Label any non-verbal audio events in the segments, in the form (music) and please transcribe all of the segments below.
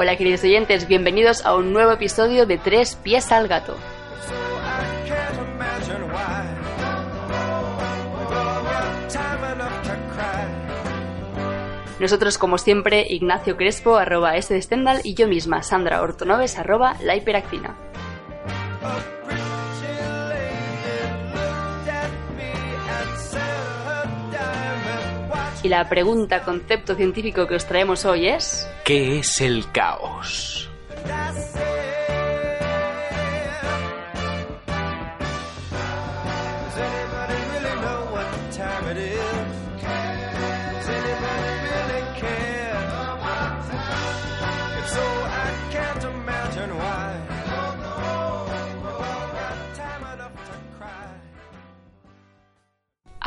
Hola queridos oyentes, bienvenidos a un nuevo episodio de Tres pies al gato. Nosotros, como siempre, Ignacio Crespo, arroba S Stendhal, y yo misma, Sandra Ortonoves, arroba La Hiperactina. Y la pregunta, concepto científico que os traemos hoy es... ¿Qué es el caos?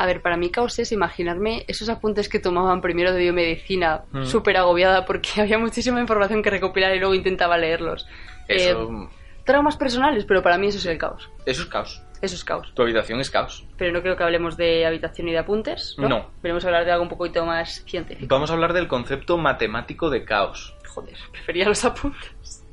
A ver, para mí caos es imaginarme esos apuntes que tomaban primero de biomedicina, Mm. súper agobiada porque (laughs) había muchísima información que recopilar y luego intentaba leerlos. Eso, Eh, traumas personales, pero para mí eso es el caos. eso es caos. Eso es caos. Tu habitación es caos. Pero no creo que hablemos de habitación y de apuntes, ¿no? No. Queremos hablar de algo un poquito más científico. Vamos a hablar del concepto matemático de caos. Joder, (laughs) prefería los apuntes.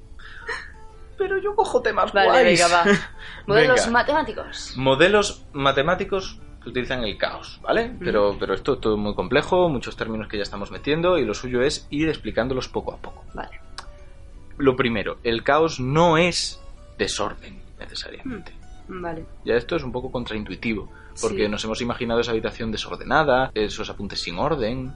Pero yo cojo temas Vale, guays. venga, va. (laughs) Modelos Venga. matemáticos. Modelos matemáticos que utilizan el caos, ¿vale? Pero, pero esto es todo muy complejo, muchos términos que ya estamos metiendo y lo suyo es ir explicándolos poco a poco. Vale. Lo primero, el caos no es desorden necesariamente. Vale. Ya esto es un poco contraintuitivo, porque Sí. nos hemos imaginado esa habitación desordenada, esos apuntes sin orden.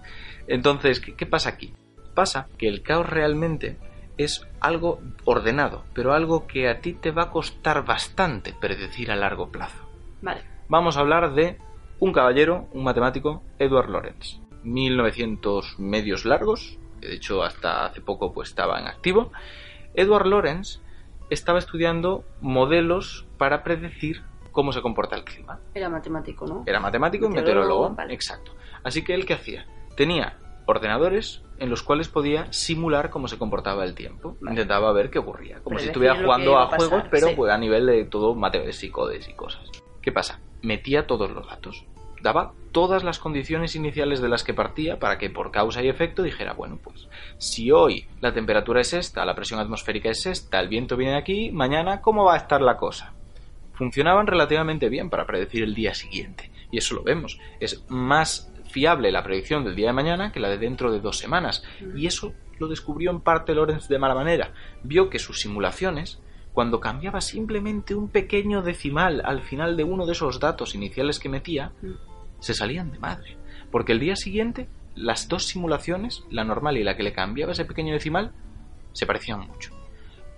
Entonces, ¿qué, qué pasa aquí? Pasa que el caos realmente es algo ordenado, pero algo que a ti te va a costar bastante predecir a largo plazo. Vale. Vamos a hablar de un caballero, un matemático, Edward Lorenz. 1900 medios largos, que de hecho hasta hace poco pues estaba en activo. Edward Lorenz estaba estudiando modelos para predecir cómo se comporta el clima. Era matemático, ¿no? Era matemático y Meteorólogo, meteorólogo. vale. Exacto. Así que él qué hacía? Tenía ordenadores en los cuales podía simular cómo se comportaba el tiempo. Vale. Intentaba ver qué ocurría. Como si estuviera jugando a juegos, pero sí. pues, a nivel de todo matemáticas y codes y cosas. ¿Qué pasa? Metía todos los datos. Daba todas las condiciones iniciales de las que partía para que por causa y efecto dijera, bueno, pues si hoy la temperatura es esta, la presión atmosférica es esta, el viento viene aquí, mañana, ¿cómo va a estar la cosa? funcionaban relativamente bien para predecir el día siguiente. Y eso lo vemos. Es más fiable la predicción del día de mañana que la de dentro de dos semanas. Y eso lo descubrió en parte Lorenz de mala manera. Vio que sus simulaciones, cuando cambiaba simplemente un pequeño decimal al final de uno de esos datos iniciales que metía, Mm. se salían de madre. Porque el día siguiente, las dos simulaciones, la normal y la que le cambiaba ese pequeño decimal, se parecían mucho.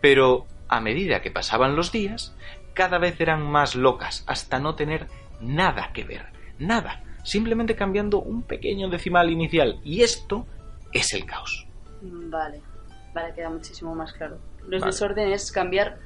Pero a medida que pasaban los días, cada vez eran más locas, hasta no tener nada que ver. Nada. Simplemente cambiando un pequeño decimal inicial. Y esto es el caos. Vale. Vale, queda muchísimo más claro. Los Vale. desorden es cambiar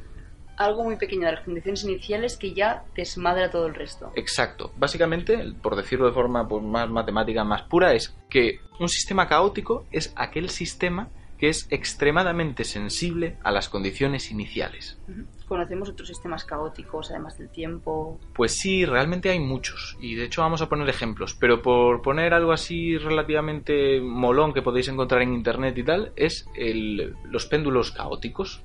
algo muy pequeño de las condiciones iniciales que ya desmadra todo el resto. Exacto. Básicamente, por decirlo de forma pues, más matemática, más pura, es que un sistema caótico es aquel sistema que es extremadamente sensible a las condiciones iniciales. Conocemos otros sistemas caóticos, además del tiempo. Pues sí, realmente hay muchos. Y de hecho vamos a poner ejemplos. Pero por poner algo así relativamente molón que podéis encontrar en internet y tal, es el- los péndulos caóticos.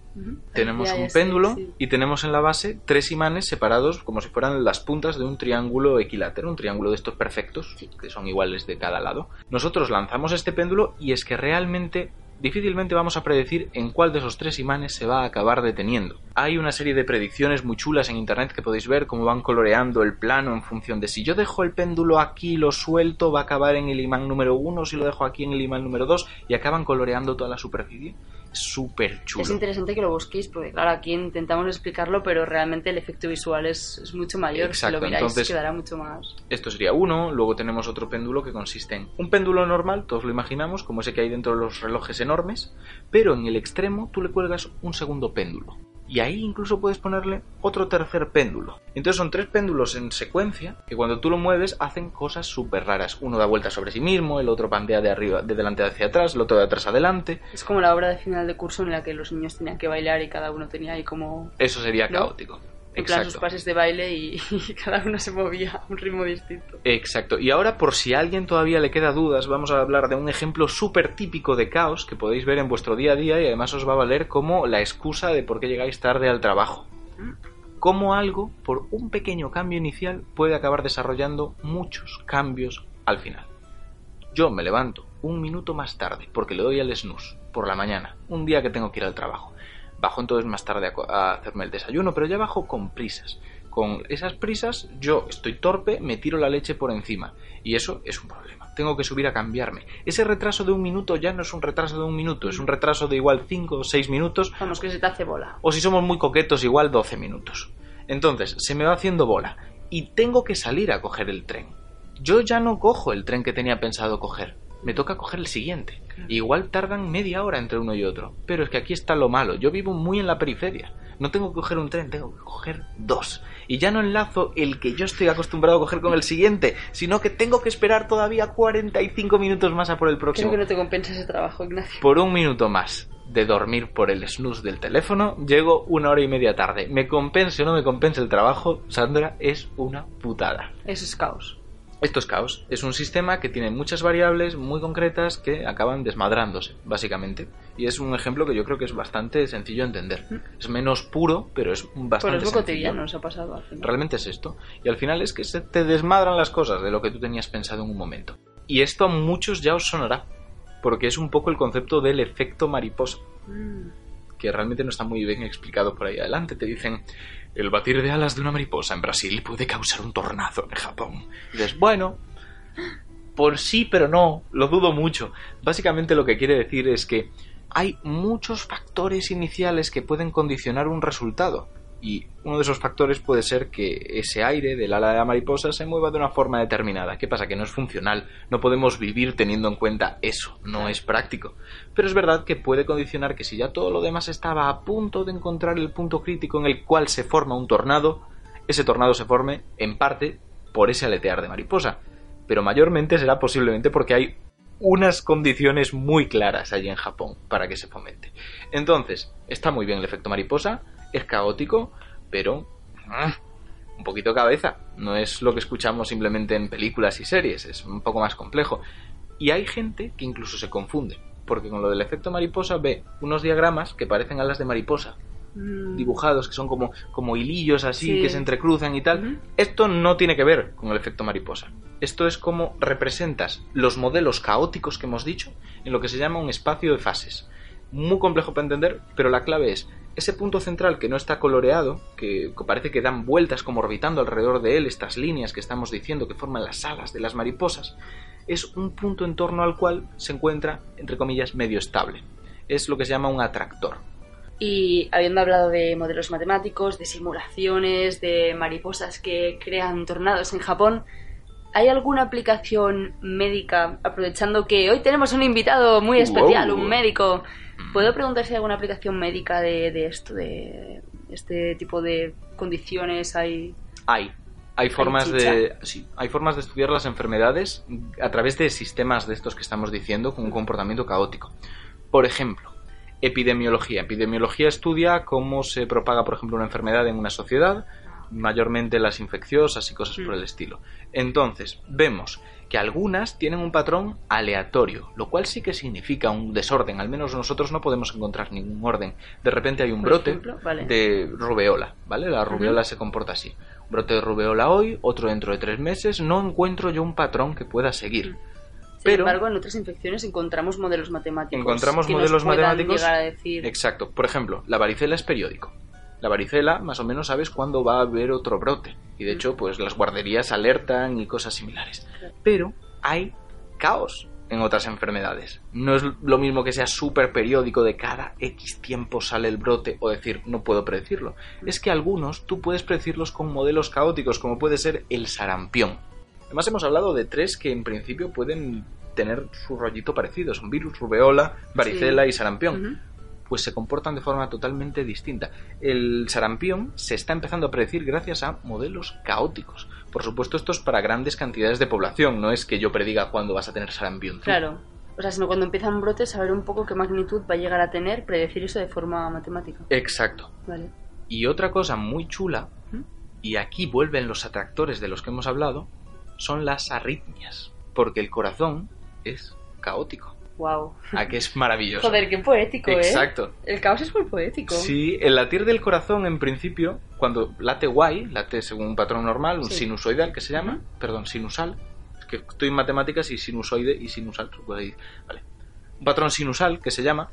Tenemos Ya, ya un péndulo sí. y tenemos en la base tres imanes separados como si fueran las puntas de un triángulo equilátero, un triángulo de estos perfectos, Sí. que son iguales de cada lado. Nosotros lanzamos este péndulo y es que realmente difícilmente vamos a predecir en cuál de esos tres imanes se va a acabar deteniendo. Hay una serie de predicciones muy chulas en internet que podéis ver cómo van coloreando el plano en función de si yo dejo el péndulo aquí lo suelto, va a acabar en el imán número uno, si lo dejo aquí en el imán número dos, y acaban coloreando toda la superficie súper chulo. Es interesante que lo busquéis, porque claro, aquí intentamos explicarlo, pero realmente el efecto visual es, es mucho mayor. Exacto, si lo miráis, entonces- quedará mucho más. Esto sería uno, luego tenemos otro péndulo que consiste en un péndulo normal, todos lo imaginamos, como ese que hay dentro de los relojes enormes, pero en el extremo tú le cuelgas un segundo péndulo. Y ahí incluso puedes ponerle otro tercer péndulo. Entonces son tres péndulos en secuencia que cuando tú lo mueves hacen cosas súper raras. Uno da vueltas sobre sí mismo, el otro pandea de arriba, de delante hacia atrás, el otro de atrás adelante. Es como la obra de final de curso en la que los niños tenían que bailar y cada uno tenía ahí como Eso sería ¿No? caótico. En plan sus pases de baile y, (laughs) y cada uno se movía a un ritmo distinto. Exacto. Y ahora, por si a alguien todavía le queda dudas, vamos a hablar de un ejemplo súper típico de caos que podéis ver en vuestro día a día y además os va a valer como la excusa de por qué llegáis tarde al trabajo. Cómo algo, por un pequeño cambio inicial, puede acabar desarrollando muchos cambios al final. Yo me levanto un minuto más tarde porque le doy al snooze por la mañana, un día que tengo que ir al trabajo. Bajo entonces más tarde a hacerme el desayuno, pero ya bajo con prisas. Con esas prisas yo estoy torpe, me tiro la leche por encima. Y eso es un problema. Tengo que subir a cambiarme. Ese retraso de un minuto ya no es un retraso de un minuto, es un retraso de igual 5 o 6 minutos Vamos, que se te hace bola. o si somos muy coquetos igual 12 minutos. Entonces, se me va haciendo bola y tengo que salir a coger el tren. Yo ya no cojo el tren que tenía pensado coger, me toca coger el siguiente. Igual tardan media hora entre uno y otro, pero es que aquí está lo malo, yo vivo muy en la periferia. No tengo que coger un tren, tengo que coger dos. Y ya no enlazo el que yo estoy acostumbrado a coger con el siguiente, sino que tengo que esperar todavía 45 minutos más a por el próximo Creo que no te compensa ese trabajo, Ignacio. por un minuto más de dormir por el snooze del teléfono, llego una hora y media tarde. Me compense o no me compense el trabajo, Sandra, es una putada. Eso es caos. Esto es caos. Es un sistema que tiene muchas variables muy concretas que acaban desmadrándose, básicamente. Y es un ejemplo que yo creo que es bastante sencillo de entender. Es menos puro, pero es Pero bastante es lo sencillo. cotidiano, nos ha pasado al final. Realmente es esto. Y al final es que se te desmadran las cosas de lo que tú tenías pensado en un momento. Y esto a muchos ya os sonará, porque es un poco el concepto del efecto mariposa, Mm. que realmente no está muy bien explicado por ahí adelante. Te dicen, el batir de alas de una mariposa en Brasil puede causar un tornado en Japón. Y dices, bueno, por sí, pero no, lo dudo mucho. Básicamente lo que quiere decir es que hay muchos factores iniciales que pueden condicionar un resultado. Y uno de esos factores puede ser que ese aire del ala de la mariposa se mueva de una forma determinada. ¿Qué pasa? Que no es funcional. No podemos vivir teniendo en cuenta eso. No es práctico. Pero es verdad que puede condicionar que si ya todo lo demás estaba a punto de encontrar el punto crítico en el cual se forma un tornado, ese tornado se forme, en parte, por ese aletear de mariposa. Pero mayormente será posiblemente porque hay unas condiciones muy claras allí en Japón para que se fomente. Entonces, está muy bien el efecto mariposa, es caótico, pero ah, un poquito cabeza. No es lo que escuchamos simplemente en películas y series, es un poco más complejo. Y hay gente que incluso se confunde, porque con lo del efecto mariposa ve unos diagramas que parecen alas de mariposa, Mm. dibujados, que son como, como hilillos así, Sí. que se entrecruzan y tal. Esto no tiene que ver con el efecto mariposa. Esto es como representas los modelos caóticos que hemos dicho en lo que se llama un espacio de fases. Muy complejo para entender, pero la clave es ese punto central que no está coloreado, que parece que dan vueltas como orbitando alrededor de él estas líneas que estamos diciendo que forman las alas de las mariposas, es un punto en torno al cual se encuentra, entre comillas, medio estable. Es lo que se llama un atractor. Y habiendo hablado de modelos matemáticos, de simulaciones, de mariposas que crean tornados en Japón, ¿hay alguna aplicación médica, aprovechando que hoy tenemos un invitado muy especial, Wow. un médico? ¿Puedo preguntar si hay alguna aplicación médica de, de esto, de este tipo de condiciones? Hay... Hay. Hay formas de sí, hay formas de estudiar las enfermedades a través de sistemas de estos que estamos diciendo con un comportamiento caótico. Por ejemplo, epidemiología. Epidemiología estudia cómo se propaga, por ejemplo, una enfermedad en una sociedad, mayormente las infecciosas y cosas por el estilo. Entonces, vemos que algunas tienen un patrón aleatorio, lo cual sí que significa un desorden, al menos nosotros no podemos encontrar ningún orden. De repente hay un Por brote ejemplo, vale. de rubeola, ¿vale? La rubeola se comporta así. Un brote de rubeola hoy, otro dentro de tres meses, no encuentro yo un patrón que pueda seguir. Pero embargo, en otras infecciones encontramos modelos matemáticos. encontramos que modelos matemáticos. a decir, Exacto. Por ejemplo, la varicela es periódico. La varicela, más o menos, sabes cuándo va a haber otro brote. Y de hecho, pues las guarderías alertan y cosas similares. Pero hay caos en otras enfermedades. No es lo mismo que sea súper periódico de cada X tiempo sale el brote o decir no puedo predecirlo. Es que algunos tú puedes predecirlos con modelos caóticos como puede ser el sarampión. Además hemos hablado de tres que en principio pueden tener su rollito parecido. Son virus, rubeola, varicela Sí. y sarampión. Pues se comportan de forma totalmente distinta. El sarampión se está empezando a predecir gracias a modelos caóticos. Por supuesto, esto es para grandes cantidades de población. No es que yo prediga cuándo vas a tener sarampión. tú. Claro. O sea, sino cuando empiezan brotes, saber un poco qué magnitud va a llegar a tener, predecir eso de forma matemática. Exacto. Vale. Y otra cosa muy chula, Ujú. y aquí vuelven los atractores de los que hemos hablado, son las arritmias. Porque el corazón es caótico. Wow. ¿A que es maravilloso? Joder, qué poético, ¿eh? Exacto. El caos es muy poético. Sí, el latir del corazón, en principio, cuando late guay, late según un patrón normal, un Sí. sinusoidal que se llama, perdón, sinusal, es que estoy en matemáticas y sinusoide y sinusal, vale. Un patrón sinusal que se llama,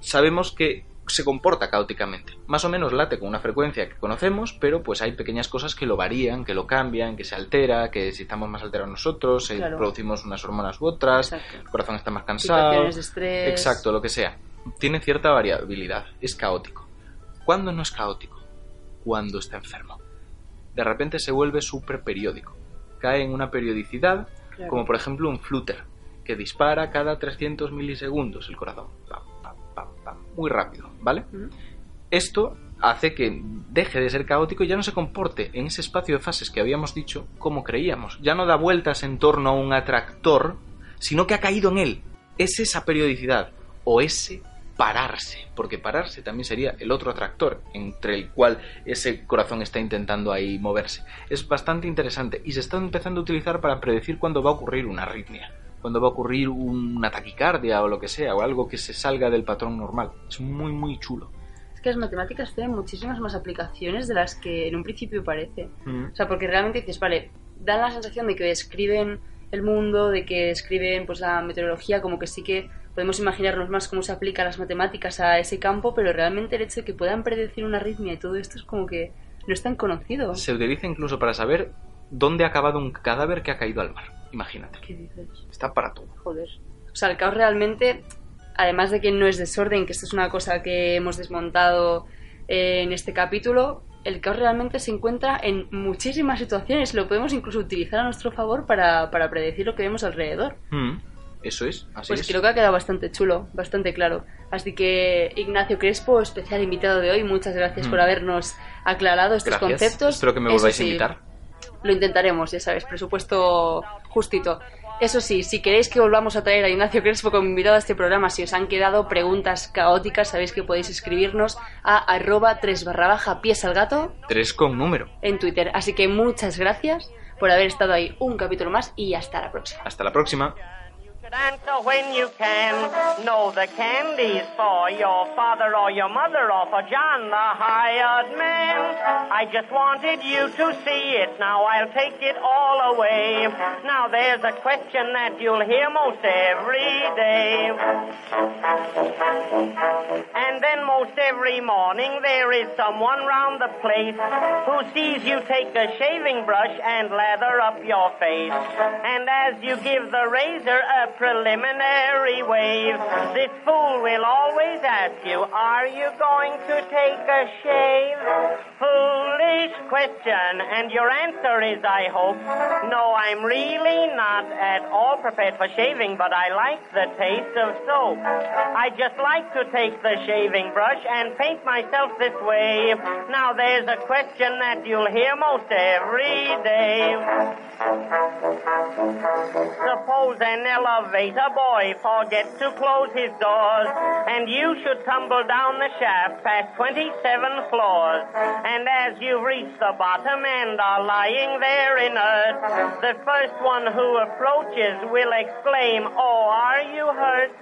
sabemos que se comporta caóticamente. Más o menos late con una frecuencia que conocemos, pero pues hay pequeñas cosas que lo varían, que lo cambian, que se altera, que si estamos más alterados nosotros, si Claro. producimos unas hormonas u otras, Exacto. el corazón está más cansado. De estrés. Exacto, lo que sea. Tiene cierta variabilidad. Es caótico. ¿Cuándo no es caótico? Cuando está enfermo. De repente se vuelve súper periódico. Cae en una periodicidad, Claro. como por ejemplo un flutter, que dispara cada 300 milisegundos el corazón. Pam. Muy rápido, ¿vale? Esto hace que deje de ser caótico y ya no se comporte en ese espacio de fases que habíamos dicho como creíamos. Ya no da vueltas en torno a un atractor, sino que ha caído en él. Es esa periodicidad o ese pararse, porque pararse también sería el otro atractor entre el cual ese corazón está intentando ahí moverse. Es bastante interesante y se está empezando a utilizar para predecir cuándo va a ocurrir una arritmia, cuándo va a ocurrir una taquicardia o lo que sea, o algo que se salga del patrón normal. Es muy muy chulo. Es que las matemáticas tienen muchísimas más aplicaciones de las que en un principio parece. Mm. O sea, porque realmente dices, vale, dan la sensación de que describen el mundo, de que describen pues la meteorología, como que sí que podemos imaginarnos más cómo se aplican las matemáticas a ese campo, pero realmente el hecho de que puedan predecir una arritmia y todo esto es como que no es tan conocido. Se utiliza incluso para saber dónde ha acabado un cadáver que ha caído al mar. Imagínate. ¿Qué dices? Está para todo. Joder. O sea, el caos realmente, además de que no es desorden, que esto es una cosa que hemos desmontado eh, en este capítulo, el caos realmente se encuentra en muchísimas situaciones. Lo podemos incluso utilizar a nuestro favor para, para predecir lo que vemos alrededor. Mm. Eso es, así Pues es. creo que ha quedado bastante chulo, bastante claro. Así que, Ignacio Crespo, especial invitado de hoy, muchas gracias Mm. por habernos aclarado estos Gracias. conceptos. Espero que me volváis a invitar. Lo intentaremos, ya sabes, presupuesto justito. Eso sí, si queréis que volvamos a traer a Ignacio Crespo como invitado a este programa, si os han quedado preguntas caóticas, sabéis que podéis escribirnos a arroba 3 barra baja pies al gato Tres con número. en Twitter. Así que muchas gracias por haber estado ahí un capítulo más y hasta la próxima. Hasta la próxima. Should answer when you can. No, the candy's for your father or your mother or for John, the hired man. I just wanted you to see it. Now I'll take it all away. Now there's a question that you'll hear most every day. And then most every morning there is someone round the place who sees you take a shaving brush and lather up your face. And as you give the razor a preliminary wave, this fool will always ask you, are you going to take a shave? Foolish question, and your answer is, I hope, no, I'm really not at all prepared for shaving, but I like the taste of soap. I just like to take the shaving brush and paint myself this way. Now there's a question that you'll hear most every day. Suppose an elevator boy forgets to close his doors, and you should tumble down the shaft past 27 floors. And as you reach the bottom and are lying there inert, the first one who approaches will exclaim, Oh, are you hurt?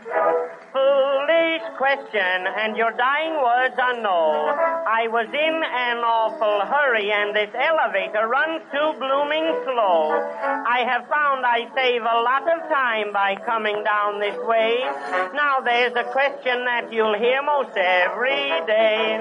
foolish question, and your dying words are no. I was in an awful hurry, and this elevator runs too blooming slow. I have found I save a lot of time by coming down this way. Now there's a question that you'll hear most every day.